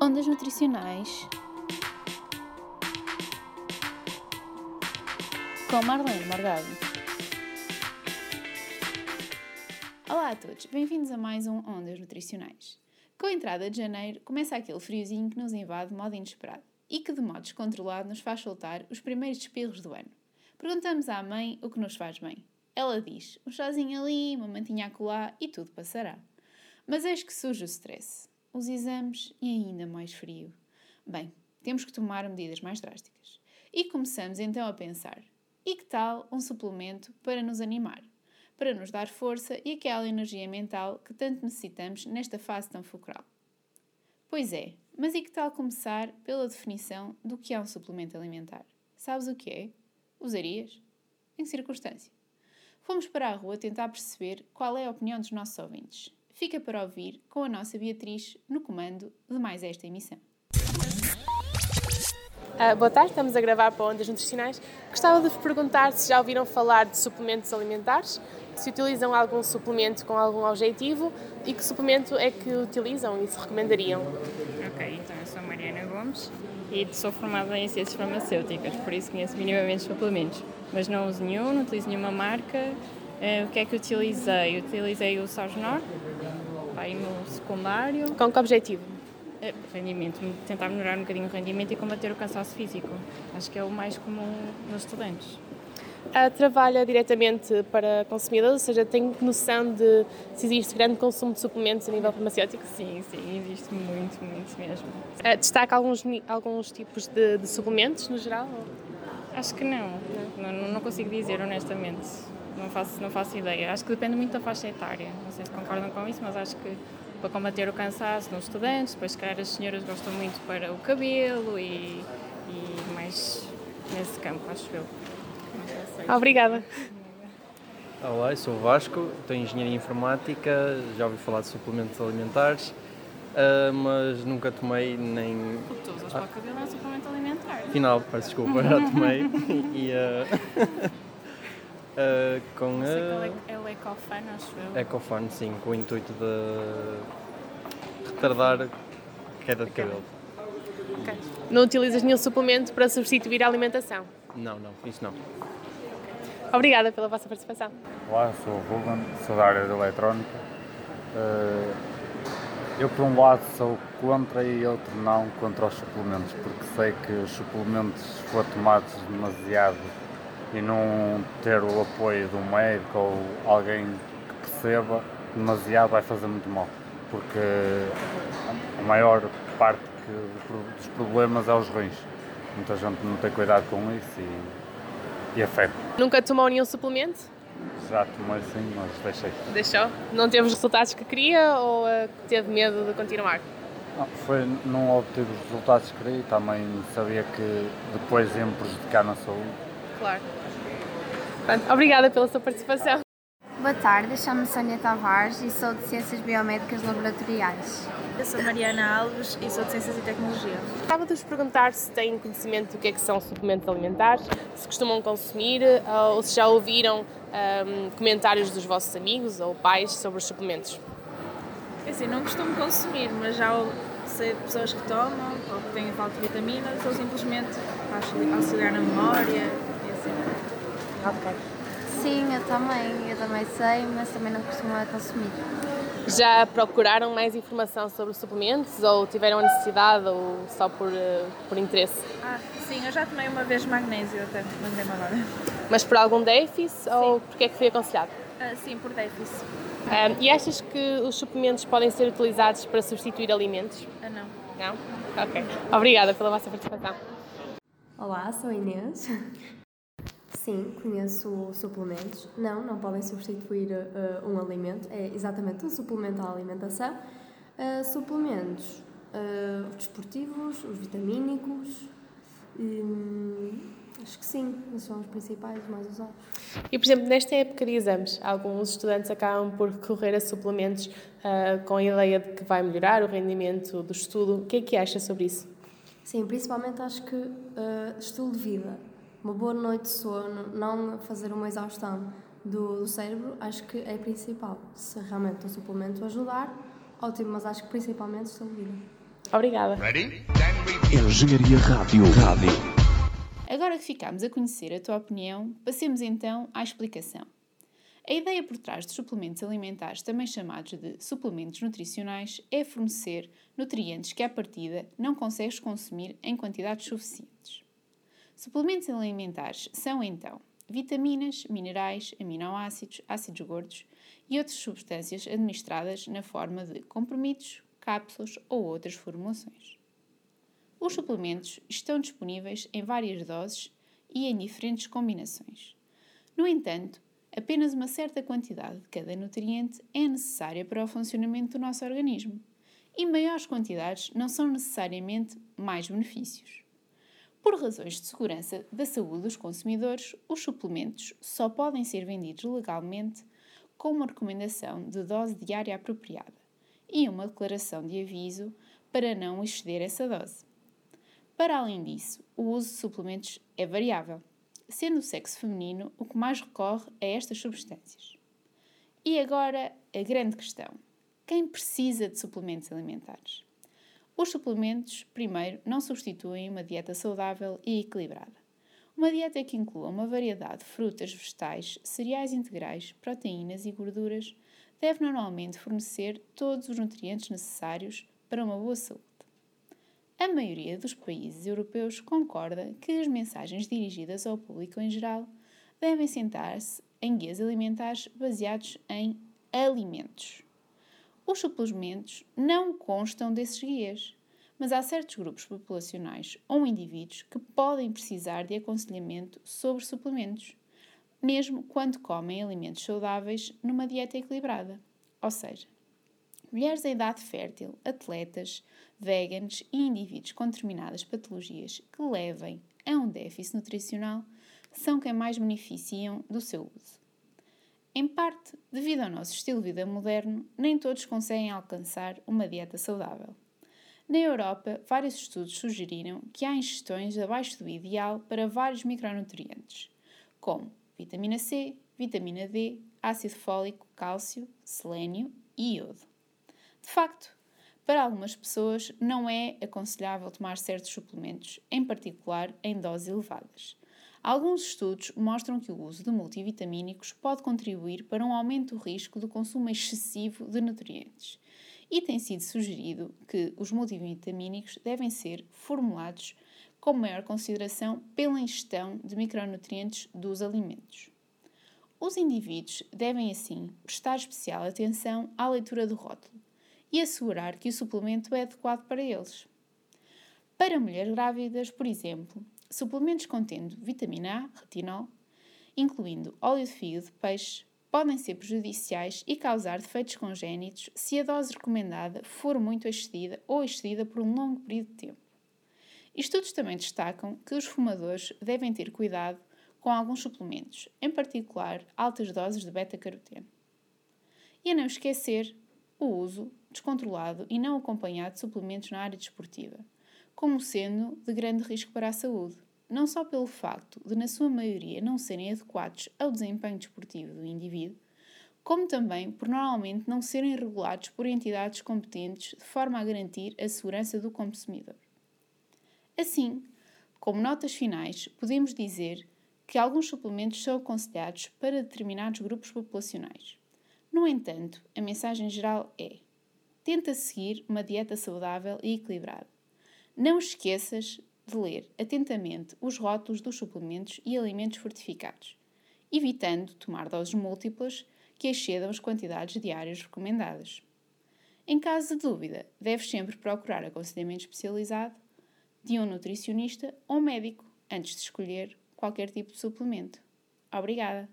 Ondas nutricionais com Marlene Morgado. Olá a todos, bem-vindos a mais um Ondas Nutricionais. Com a entrada de janeiro, começa aquele friozinho que nos invade de modo inesperado e que, de modo descontrolado, nos faz soltar os primeiros espirros do ano. Perguntamos à mãe o que nos faz bem. Ela diz: um chazinho ali, uma mantinha acolá e tudo passará. Mas eis que surge o stress, os exames e ainda mais frio. Bem, temos que tomar medidas mais drásticas. E começamos então a pensar: e que tal um suplemento para nos animar? Para nos dar força e aquela energia mental que tanto necessitamos nesta fase tão fulcral. Pois é, mas e que tal começar pela definição do que é um suplemento alimentar? Sabes o que é? Usarias? Em circunstância. Fomos para a rua tentar perceber qual é a opinião dos nossos ouvintes fica para ouvir com a nossa Beatriz no comando de mais esta emissão. Uh, boa tarde, estamos a gravar para Ondas Nutricionais. Gostava de vos perguntar se já ouviram falar de suplementos alimentares, se utilizam algum suplemento com algum objetivo e que suplemento é que utilizam e se recomendariam. Ok, então eu sou Mariana Gomes e sou formada em ciências farmacêuticas, por isso conheço minimamente suplementos, mas não uso nenhum, não utilizo nenhuma marca. Uh, o que é que utilizei? Utilizei o Sajnor, aí no secundário. Com que objetivo? É, rendimento, tentar melhorar um bocadinho o rendimento e combater o cansaço físico. Acho que é o mais comum nos estudantes. Uh, trabalha diretamente para consumidores, ou seja, tem noção de se existe grande consumo de suplementos a nível farmacêutico? Sim, sim, existe muito, muito mesmo. Uh, destaca alguns, alguns tipos de, de, suplementos no geral? Acho que não. Não, não, não consigo dizer honestamente não faço, não faço ideia. Acho que depende muito da faixa etária. Não sei se concordam com isso, mas acho que para combater o cansaço nos estudantes, depois, se calhar, as senhoras gostam muito para o cabelo e, e mais nesse campo, acho eu. Obrigada. Olá, eu sou o Vasco, tenho engenharia informática, já ouvi falar de suplementos alimentares, uh, mas nunca tomei nem. O que tu usas para o cabelo é um suplemento alimentar. Final, peço desculpa, já tomei. e, uh... Uh, com a... É, é o Ecofan, acho eu. Ecofan, sim, com o intuito de retardar queda de cabelo. Okay. Não utilizas nenhum suplemento para substituir a alimentação? Não, não, isso não. Obrigada pela vossa participação. Olá, sou o Ruben, sou da área de eletrónica. Uh, eu, por um lado, sou contra e outro não contra os suplementos, porque sei que os suplementos, se for tomados demasiado e não ter o apoio do médico ou alguém que perceba demasiado vai fazer muito mal, porque a maior parte que, dos problemas é os rins. Muita gente não tem cuidado com isso e, e afeta. Nunca tomou nenhum suplemento? Já tomei sim, mas deixei. Deixou? Não teve os resultados que queria ou uh, teve medo de continuar? Não, foi, não obtive os resultados que queria e também sabia que depois ia me prejudicar na saúde. Claro. Pronto, obrigada pela sua participação. Boa tarde, chamo-me Sónia Tavares e sou de Ciências Biomédicas Laboratoriais. Eu sou Mariana Alves e sou de Ciências e Tecnologia. Estava de vos perguntar se têm conhecimento do que é que são suplementos alimentares, se costumam consumir ou se já ouviram um, comentários dos vossos amigos ou pais sobre os suplementos. É assim, não costumo consumir, mas já sei de pessoas que tomam ou que têm falta de vitaminas ou simplesmente para auxiliar na memória Sim, eu também, eu também sei, mas também não costumo consumir. Já procuraram mais informação sobre suplementos ou tiveram a necessidade ou só por, uh, por interesse? Ah, sim, eu já tomei uma vez magnésio até, lembrei-me agora. Mas por algum déficit sim. ou porque é que foi aconselhado? Ah, sim, por déficit. Um, e achas que os suplementos podem ser utilizados para substituir alimentos? Ah, não. Não? Ok. Obrigada pela vossa participação. Olá, sou Inês. Sim, conheço suplementos. Não, não podem substituir uh, um alimento. É exatamente um suplemento à alimentação. Uh, suplementos uh, desportivos, os vitamínicos. Hum, acho que sim, são os principais, os mais usados. E, por exemplo, nesta época de exames, alguns estudantes acabam por recorrer a suplementos uh, com a ideia de que vai melhorar o rendimento do estudo. O que é que acha sobre isso? Sim, principalmente acho que uh, estilo de vida uma boa noite de sono, não fazer uma exaustão do, do cérebro, acho que é principal. Se realmente o suplemento ajudar, ótimo, mas acho que principalmente estou vida. Obrigada. Engenharia Rádio. Rádio. Agora que ficámos a conhecer a tua opinião, passemos então à explicação. A ideia por trás dos suplementos alimentares, também chamados de suplementos nutricionais, é fornecer nutrientes que, à partida, não consegues consumir em quantidades suficientes. Suplementos alimentares são, então, vitaminas, minerais, aminoácidos, ácidos gordos e outras substâncias administradas na forma de comprimidos, cápsulas ou outras formulações. Os suplementos estão disponíveis em várias doses e em diferentes combinações. No entanto, apenas uma certa quantidade de cada nutriente é necessária para o funcionamento do nosso organismo, e maiores quantidades não são necessariamente mais benefícios. Por razões de segurança da saúde dos consumidores, os suplementos só podem ser vendidos legalmente com uma recomendação de dose diária apropriada e uma declaração de aviso para não exceder essa dose. Para além disso, o uso de suplementos é variável, sendo o sexo feminino o que mais recorre a estas substâncias. E agora a grande questão: quem precisa de suplementos alimentares? Os suplementos, primeiro, não substituem uma dieta saudável e equilibrada. Uma dieta que inclua uma variedade de frutas, vegetais, cereais integrais, proteínas e gorduras deve normalmente fornecer todos os nutrientes necessários para uma boa saúde. A maioria dos países europeus concorda que as mensagens dirigidas ao público em geral devem sentar-se em guias alimentares baseados em alimentos. Os suplementos não constam desses guias, mas há certos grupos populacionais ou indivíduos que podem precisar de aconselhamento sobre suplementos, mesmo quando comem alimentos saudáveis numa dieta equilibrada. Ou seja, mulheres em idade fértil, atletas, veganos e indivíduos com determinadas patologias que levem a um déficit nutricional são quem mais beneficiam do seu uso. Em parte, devido ao nosso estilo de vida moderno, nem todos conseguem alcançar uma dieta saudável. Na Europa, vários estudos sugeriram que há ingestões abaixo do ideal para vários micronutrientes, como vitamina C, vitamina D, ácido fólico, cálcio, selênio e iodo. De facto, para algumas pessoas não é aconselhável tomar certos suplementos, em particular em doses elevadas. Alguns estudos mostram que o uso de multivitamínicos pode contribuir para um aumento do risco do consumo excessivo de nutrientes. E tem sido sugerido que os multivitamínicos devem ser formulados com maior consideração pela ingestão de micronutrientes dos alimentos. Os indivíduos devem, assim, prestar especial atenção à leitura do rótulo e assegurar que o suplemento é adequado para eles. Para mulheres grávidas, por exemplo, suplementos contendo vitamina A, retinol, incluindo óleo de fígado peixe, podem ser prejudiciais e causar defeitos congénitos se a dose recomendada for muito excedida ou excedida por um longo período de tempo. Estudos também destacam que os fumadores devem ter cuidado com alguns suplementos, em particular altas doses de beta-caroteno. E a não esquecer o uso descontrolado e não acompanhado de suplementos na área desportiva, como sendo de grande risco para a saúde, não só pelo facto de, na sua maioria, não serem adequados ao desempenho desportivo do indivíduo, como também por normalmente não serem regulados por entidades competentes de forma a garantir a segurança do consumidor. Assim, como notas finais, podemos dizer que alguns suplementos são aconselhados para determinados grupos populacionais. No entanto, a mensagem geral é: tenta seguir uma dieta saudável e equilibrada. Não esqueças de ler atentamente os rótulos dos suplementos e alimentos fortificados, evitando tomar doses múltiplas que excedam as quantidades diárias recomendadas. Em caso de dúvida, deves sempre procurar aconselhamento especializado de um nutricionista ou médico antes de escolher qualquer tipo de suplemento. Obrigada!